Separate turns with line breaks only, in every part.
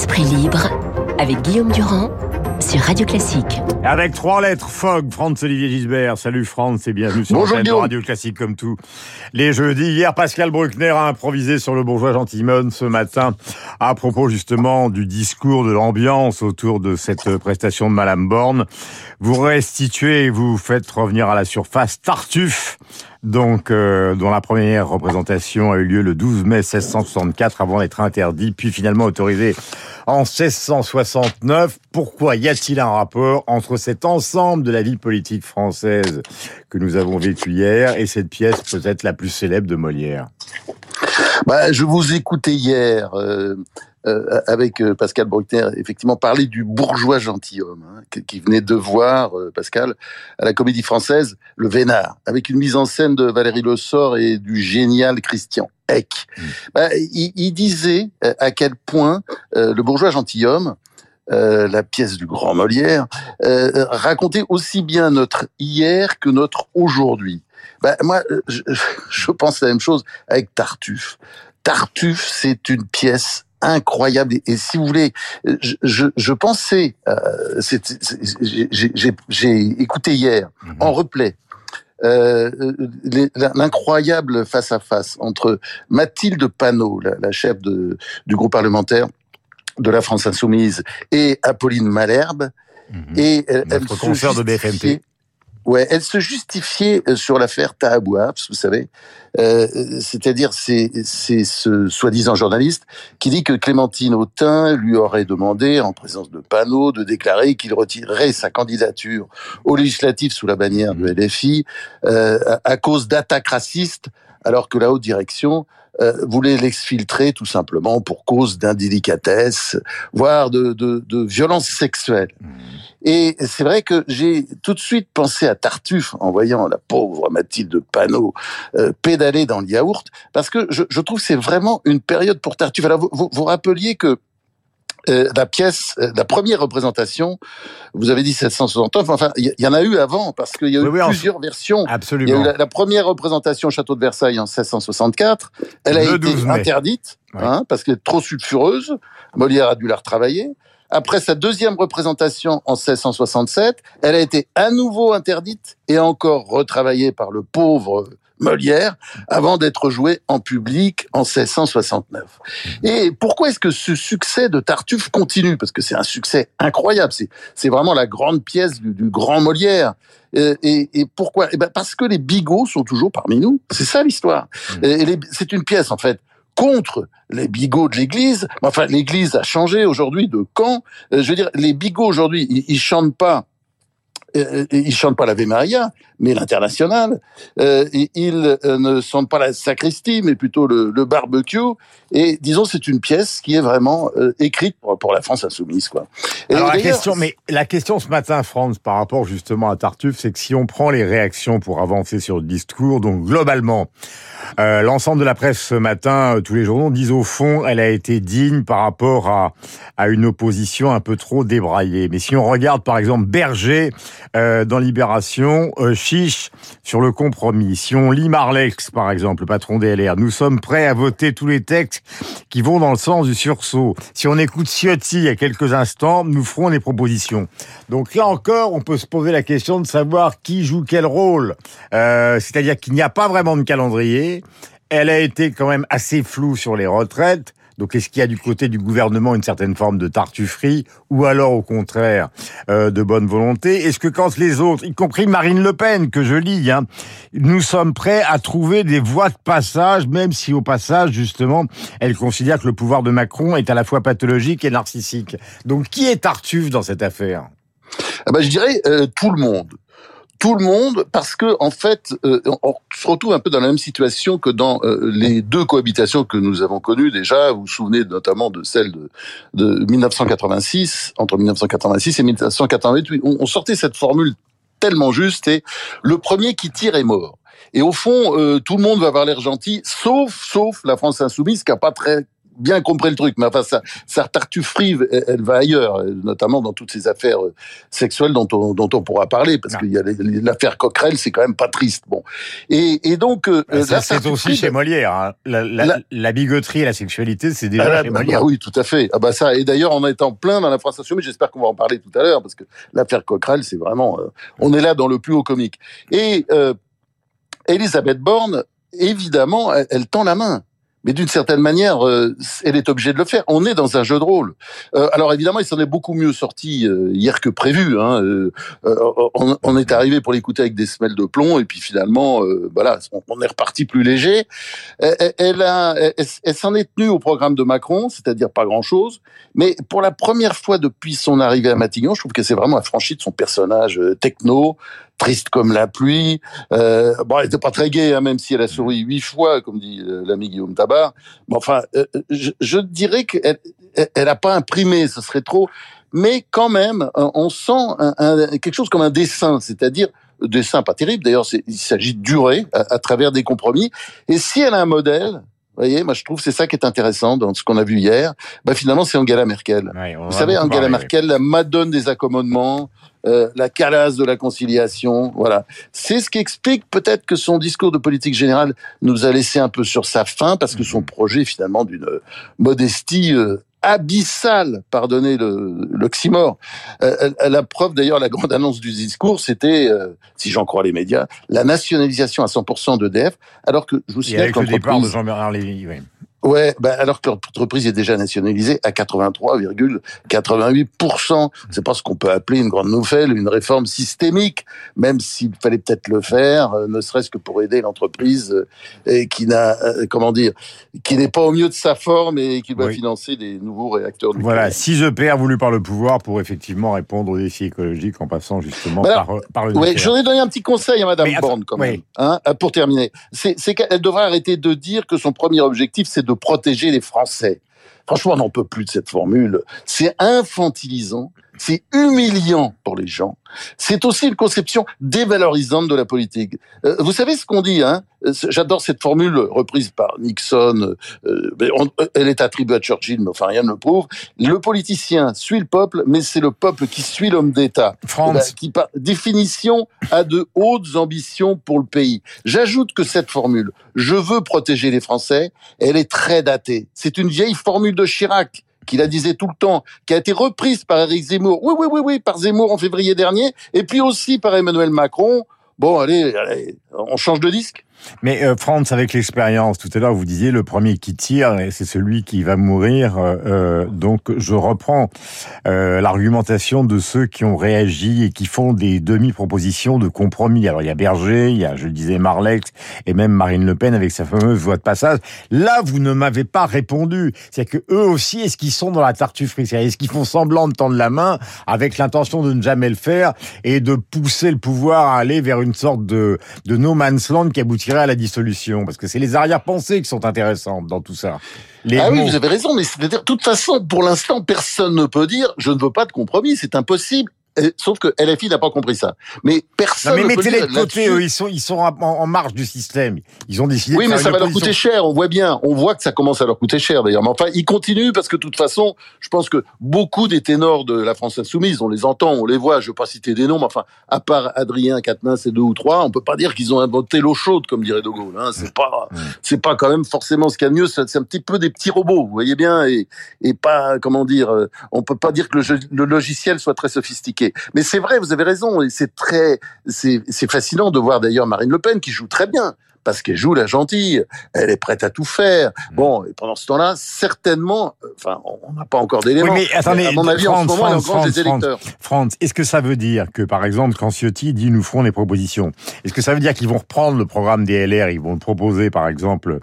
Esprit libre avec Guillaume Durand sur Radio Classique.
Avec trois lettres, Fogg, Franz-Olivier Gisbert. Salut Franz et bienvenue sur
Bonjour,
de. Radio Classique comme tout. Les jeudis, hier, Pascal Bruckner a improvisé sur le bourgeois gentilhomme ce matin à propos justement du discours de l'ambiance autour de cette prestation de Madame Borne. Vous restituez et vous faites revenir à la surface Tartuffe, donc euh, dont la première représentation a eu lieu le 12 mai 1664 avant d'être interdit, puis finalement autorisé en 1669. Pourquoi y a-t-il un rapport entre cet ensemble de la vie politique française que nous avons vécu hier et cette pièce peut-être la plus célèbre de Molière?
Bah, je vous écoutais hier euh, euh, avec euh, Pascal Bruckner, effectivement, parler du bourgeois gentilhomme, hein, qui- venait de voir, euh, Pascal, à la Comédie Française, Le Vénard, avec une mise en scène de Valérie Le Sort et du génial Christian Eck. Bah, il, il disait euh, à quel point euh, le bourgeois gentilhomme, euh, la pièce du grand Molière, euh, racontait aussi bien notre hier que notre aujourd'hui. Bah, moi, je, je pense la même chose avec Tartuffe. Tartuffe, c'est une pièce incroyable. Et, si vous voulez, je, je, je pensais, euh, j'ai- écouté hier en replay. euh, les- l'incroyable face à face entre Mathilde Panot, la, la chef de, du groupe parlementaire de la France Insoumise, et Apolline Malherbe, et elle, elle
Notre
se
de BFMT.
Ouais, elle se justifiait euh, sur l'affaire Tahabouafs, vous savez. Euh, C'est-à-dire, c'est ce soi-disant journaliste qui dit que Clémentine Autain lui aurait demandé, en présence de Panot, de déclarer qu'il retirerait sa candidature aux législatives sous la bannière de LFI euh, à cause d'attaques racistes, alors que la haute direction euh, voulait l'exfiltrer tout simplement pour cause d'indélicatesse, voire de, de, de violence sexuelle. Et c'est vrai que j'ai tout de suite pensé à Tartuffe en voyant la pauvre Mathilde Panot euh, pédaler dans le yaourt, parce que je, je trouve que c'est vraiment une période pour Tartuffe. Alors vous, vous, vous rappeliez que euh, la pièce, euh, la première représentation, vous avez dit 769, enfin il y, y en a eu avant, parce qu'il y a eu
Oui, oui, en-
plusieurs versions. Il y a
Absolument.
eu la, la première représentation au château de Versailles en 1664. Elle a
Le
été
12 mai.
interdite hein, parce qu'elle est trop sulfureuse. Molière a dû la retravailler. Après sa deuxième représentation en 1667, elle a été à nouveau interdite et encore retravaillée par le pauvre Molière avant d'être jouée en public en 1669. Et pourquoi est-ce que ce succès de Tartuffe continue? Parce que c'est un succès incroyable. C'est, vraiment la grande pièce du, du grand Molière. Et, et pourquoi? Eh ben Parce que les bigots sont toujours parmi nous. C'est ça l'histoire. Et les- c'est une pièce en fait contre les bigots de l'Église. Enfin, l'Église a changé aujourd'hui de camp. Euh, je veux dire, les bigots aujourd'hui, ils, ils chantent pas. Euh, ils chantent pas l'Ave Maria, mais l'international. Euh, ils euh, ne sentent pas la sacristie, mais plutôt le, le barbecue. Et disons, c'est une pièce qui est vraiment euh, écrite pour, pour la France insoumise, quoi. Et
Alors la question, mais la question ce matin, Franz, par rapport justement à Tartuffe, c'est que si on prend les réactions pour avancer sur le discours, donc globalement, euh, l'ensemble de la presse ce matin, euh, tous les journaux disent au fond, elle a été digne par rapport à, à une opposition un peu trop débraillée. Mais si on regarde par exemple Berger euh, dans Libération, euh, Chiche sur le compromis, si on lit Marlex par exemple, le patron des LR, nous sommes prêts à voter tous les textes qui vont dans le sens du sursaut. Si on écoute Ciotti il y a quelques instants, nous ferons des propositions. Donc là encore, on peut se poser la question de savoir qui joue quel rôle. Euh, C'est-à-dire qu'il n'y a pas vraiment de calendrier. Elle a été quand même assez floue sur les retraites. Donc est-ce qu'il y a du côté du gouvernement une certaine forme de tartufferie ou alors au contraire euh, de bonne volonté? Est-ce que quand les autres, y compris Marine Le Pen que je lis, hein, nous sommes prêts à trouver des voies de passage, même si au passage justement elle considère que le pouvoir de Macron est à la fois pathologique et narcissique? Donc qui est Tartuffe dans cette affaire?
Ah bah, je dirais euh, tout le monde. Tout le monde, parce que en fait, euh, on se retrouve un peu dans la même situation que dans euh, les deux cohabitations que nous avons connues déjà. Vous vous souvenez notamment de celle de, de 1986, entre 1986 et 1988. On, on sortait cette formule tellement juste et le premier qui tire est mort. Et au fond, euh, tout le monde va avoir l'air gentil, sauf, sauf la France insoumise qui a pas très bien compris le truc, mais enfin, sa, sa tartufferie, elle, elle, va ailleurs, notamment dans toutes ces affaires euh, sexuelles dont on, dont on pourra parler, parce qu'il y a l'affaire Coquerel, c'est quand même pas triste. Bon, et, et donc
euh, bah, c'est aussi chez Molière. Hein. La, la, la, la, bigoterie et la sexualité, c'est déjà ah, chez bah, Molière.
Bah, oui, tout à fait. Ah bah ça. Et d'ailleurs, on est en plein dans la France mais j'espère qu'on va en parler tout à l'heure, parce que l'affaire Coquerel, c'est vraiment, euh, on est là dans le plus haut comique. Et euh, Elisabeth Borne, évidemment, elle, elle tend la main mais d'une certaine manière, euh, elle est obligée de le faire. On est dans un jeu de rôle. Euh, alors évidemment, il s'en est beaucoup mieux sorti euh, hier que prévu. Hein. On, on, est arrivé pour l'écouter avec des semelles de plomb, et puis finalement, voilà, on, est reparti plus léger. Elle, elle, a, elle, s'en est tenue au programme de Macron, c'est-à-dire pas grand-chose. Mais pour la première fois depuis son arrivée à Matignon, je trouve que c'est vraiment affranchi de son personnage techno, triste comme la pluie. Euh, bon, elle était pas très gaie, hein, même si elle a souri huit fois, comme dit euh, l'ami Guillaume Tabar. Mais enfin, euh, je, je, dirais qu'elle elle a pas imprimé, ce serait trop. Mais quand même, on sent un, un, quelque chose comme un dessin, c'est-à-dire dessin pas terrible. D'ailleurs, il s'agit de durer à, à, travers des compromis. Et si elle a un modèle, vous voyez, moi je trouve c'est ça qui est intéressant dans ce qu'on a vu hier. Bah finalement c'est Angela Merkel. Vous savez Angela Merkel, la madone des accommodements, euh, la calasse de la conciliation, voilà. C'est ce qui explique peut-être que son discours de politique générale nous a laissé un peu sur sa faim parce que son projet finalement d'une modestie euh, abyssale, pardonnez l'oxymore. Euh, la preuve d'ailleurs, la grande annonce du discours, c'était, euh, si j'en crois les médias, la nationalisation à 100% d'EDF, alors que je vous signale
avec le départ de Jean-Bernard Lévy, oui.
Ouais, bah alors que l'entreprise est déjà nationalisée à 83,88%. C'est pas ce qu'on peut appeler une grande nouvelle, une réforme systémique, même s'il fallait peut-être le faire, euh, ne serait-ce que pour aider l'entreprise euh, qui n'a, euh, comment dire, qui n'est pas au mieux de sa forme et qui doit financer des nouveaux réacteurs nucléaires.
Voilà, 6 EPR voulu par le pouvoir pour effectivement répondre aux défis écologiques en passant justement par, par le
nucléaire. Oui, j'en ai donné un petit conseil à Madame Borne quand même, hein, pour terminer. C'est qu'elle devrait arrêter de dire que son premier objectif c'est de protéger les Français. Franchement, on n'en peut plus de cette formule. C'est infantilisant, c'est humiliant pour les gens. C'est aussi une conception dévalorisante de la politique. Euh, vous savez ce qu'on dit, hein? J'adore cette formule reprise par Nixon. Euh, elle est attribuée à Churchill, mais enfin rien ne le prouve. Le politicien suit le peuple, mais c'est le peuple qui suit l'homme d'État.
France. Eh ben,
qui, par définition, a de hautes ambitions pour le pays. J'ajoute que cette formule, je veux protéger les Français, elle est très datée. C'est une vieille formule de Chirac qui la disait tout le temps, qui a été reprise par Eric Zemmour, oui, oui, oui, oui, par Zemmour en février dernier, et puis aussi par Emmanuel Macron. Bon, allez, allez on change de disque?
Mais euh, Franz, avec l'expérience, tout à l'heure vous disiez le premier qui tire, c'est celui qui va mourir. Euh, euh, donc je reprends euh, l'argumentation de ceux qui ont réagi et qui font des demi-propositions de compromis. Alors il y a Berger, il y a, je disais, Marlex et même Marine Le Pen avec sa fameuse voix de passage. Là, vous ne m'avez pas répondu. C'est que eux aussi, est-ce qu'ils sont dans la tartufferie? Est-ce qu'ils font semblant de tendre la main avec l'intention de ne jamais le faire et de pousser le pouvoir à aller vers une sorte de, de no man's land qui aboutirait à la dissolution Parce que c'est les arrière-pensées qui sont intéressantes dans tout ça.
Les ah oui, vous avez raison, mais c'est-à-dire, de toute façon, pour l'instant, personne ne peut dire je ne veux pas de compromis, c'est impossible sauf que LFI n'a pas compris ça. Mais personne.
Non, mais mettez-les de côté, eux, ils sont, ils sont en, marge du système. Ils ont décidé.
Oui, mais ça va leur coûter cher. On voit bien. On voit que ça commence à leur coûter cher d'ailleurs. Mais enfin, ils continuent parce que de toute façon, je pense que beaucoup des ténors de la France insoumise, on les entend, on les voit. Je ne veux pas citer des noms, mais enfin, à part Adrien Quatennens et deux ou trois, on peut pas dire qu'ils ont inventé l'eau chaude, comme dirait De Gaulle. Hein. C'est pas, c'est pas quand même forcément ce qu'il y a de mieux. C'est un petit peu des petits robots, vous voyez bien, et, et pas, comment dire, euh, on peut pas dire que le, le logiciel soit très sophistiqué. Mais c'est vrai, vous avez raison, c'est très, c'est fascinant de voir d'ailleurs Marine Le Pen qui joue très bien parce qu'elle joue la gentille, elle est prête à tout faire. Mmh. Bon, et pendant ce temps-là, certainement, enfin, on n'a pas encore d'éléments.
Oui, mais attendez, à mon avis, en ce moment, France, des électeurs. France, est-ce que ça veut dire que, par exemple, quand Ciotti dit nous ferons des propositions, est-ce que ça veut dire qu'ils vont reprendre le programme des LR, ils vont le proposer, par exemple,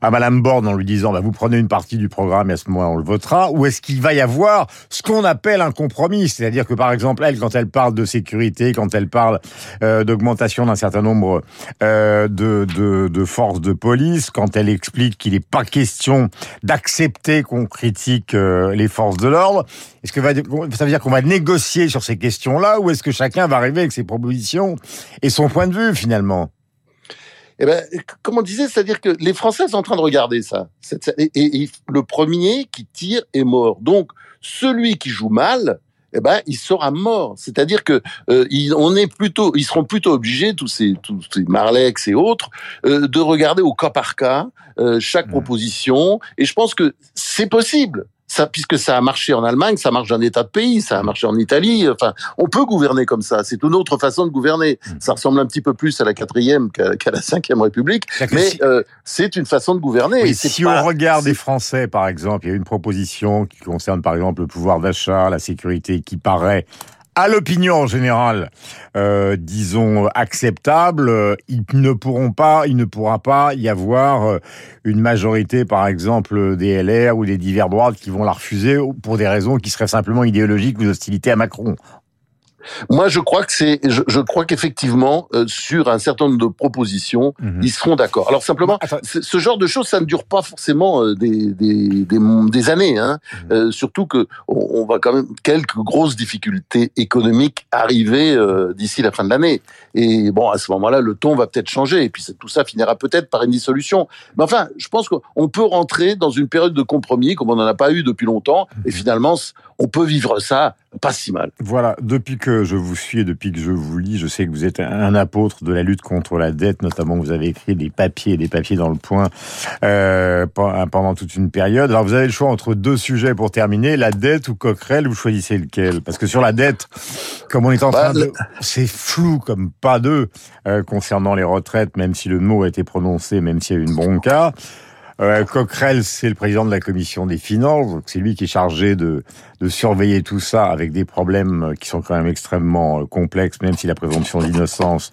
à Madame Borne en lui disant, bah, vous prenez une partie du programme et à ce moment-là, on le votera, ou est-ce qu'il va y avoir ce qu'on appelle un compromis, c'est-à-dire que, par exemple, elle, quand elle parle de sécurité, quand elle parle euh, d'augmentation d'un certain nombre euh, de de, force de police, quand elle explique qu'il n'est pas question d'accepter qu'on critique euh, les forces de l'ordre, est-ce que ça veut dire qu'on va négocier sur ces questions-là ou est-ce que chacun va arriver avec ses propositions et son point de vue finalement?
Eh ben, comme on disait, c'est-à-dire que les Français sont en train de regarder ça. Et, le premier qui tire est mort. Donc, celui qui joue mal, eh ben, il sera mort. C'est-à-dire que euh, on est plutôt, ils seront plutôt obligés, tous ces, tous ces Marlex et autres, euh, de regarder au cas par cas euh, chaque mmh. proposition. Et je pense que c'est possible ça, puisque ça a marché en Allemagne, ça marche dans un état de pays, ça a marché en Italie. Enfin, on peut gouverner comme ça. C'est une autre façon de gouverner. Hmm. Ça ressemble un petit peu plus à la quatrième qu'à la cinquième République, mais euh, c'est une façon de gouverner.
si on regarde les Français, par exemple, il y a une proposition qui concerne, par exemple, le pouvoir d'achat, la sécurité, qui paraît à l'opinion générale, euh, disons acceptable, euh, ne pourront pas, il ne pourra pas y avoir euh, une majorité, par exemple, des LR ou des divers droites qui vont la refuser pour des raisons qui seraient simplement idéologiques ou d'hostilité à Macron.
Moi, je crois que c'est, je, je, crois qu'effectivement, euh, sur un certain nombre de propositions, mhm. ils seront d'accord. Alors simplement, ce genre de choses, ça ne dure pas forcément euh, des, des, des, des années. Hein. Mhm. Euh, surtout que on, on, va quand même quelques grosses difficultés économiques arriver d'ici la fin de l'année. Et bon, à ce moment-là, le ton va peut-être changer. Et puis tout ça finira peut-être par une dissolution. Mais enfin, je pense qu'on peut rentrer dans une période de compromis comme on n'en a pas eu depuis longtemps. Et mhm. finalement, on peut vivre ça pas si mal.
Voilà, depuis que je vous suis et depuis que je vous lis, je sais que vous êtes un apôtre de la lutte contre la dette, notamment vous avez écrit des papiers et des papiers dans le point euh, pendant toute une période. Alors vous avez le choix entre deux sujets pour terminer, la dette ou Coquerel, vous choisissez lequel? Parce que sur la dette, comme on est en bah, train de... C'est flou comme pas deux euh, concernant les retraites, même si le mot a été prononcé, même s'il y a eu une bronca. Euh, Coquerel, c'est le président de la commission des finances, donc c'est lui qui est chargé de, surveiller tout ça avec des problèmes qui sont quand même extrêmement euh, complexes, même si la présomption d'innocence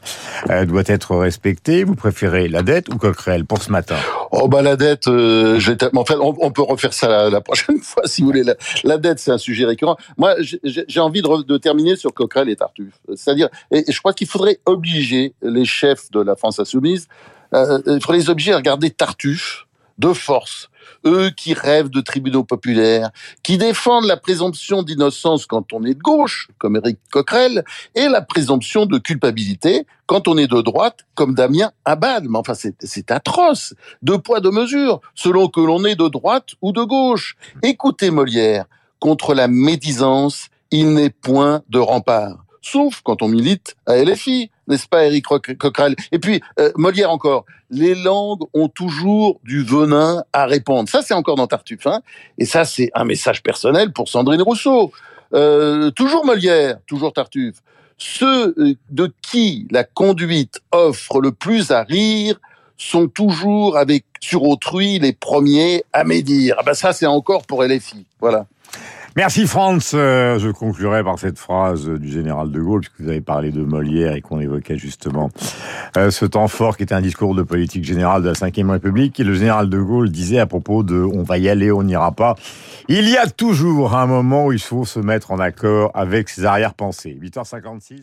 euh, doit être respectée. Vous préférez la dette ou Coquerel pour ce matin?
Oh bah la dette, en fait, on, peut refaire ça la, prochaine fois si vous voulez. La, dette, c'est un sujet récurrent. Moi, j'ai envie de, terminer sur Coquerel et Tartuffe. C'est-à-dire, et, je crois qu'il faudrait obliger les chefs de la France insoumise, il faudrait les obliger à regarder Tartuffe de force, eux qui rêvent de tribunaux populaires, qui défendent la présomption d'innocence quand on est de gauche, comme Éric Coquerel, et la présomption de culpabilité quand on est de droite, comme Damien Abad. Mais enfin, c'est atroce. Deux poids, deux mesures, selon que l'on est de droite ou de gauche. Écoutez Molière, contre la médisance, il n'est point de rempart sauf quand on milite à LFI, n'est-ce pas, Eric Coquerel? Et puis, euh, Molière encore, les langues ont toujours du venin à répondre. Ça, c'est encore dans Tartuffe. Hein et ça, c'est un message personnel pour Sandrine Rousseau. Euh, toujours Molière, toujours Tartuffe. Ceux euh, de qui la conduite offre le plus à rire sont toujours avec sur autrui les premiers à médire. Ah ben ça, c'est encore pour LFI. Voilà.
Merci Franz. Euh, je conclurai par cette phrase du général de Gaulle, puisque vous avez parlé de Molière et qu'on évoquait justement euh, ce temps fort qui était un discours de politique générale de la Ve République. Et le général de Gaulle disait à propos de on va y aller, on n'ira pas. Il y a toujours un moment où il faut se mettre en accord avec ses arrière-pensées. 8h56.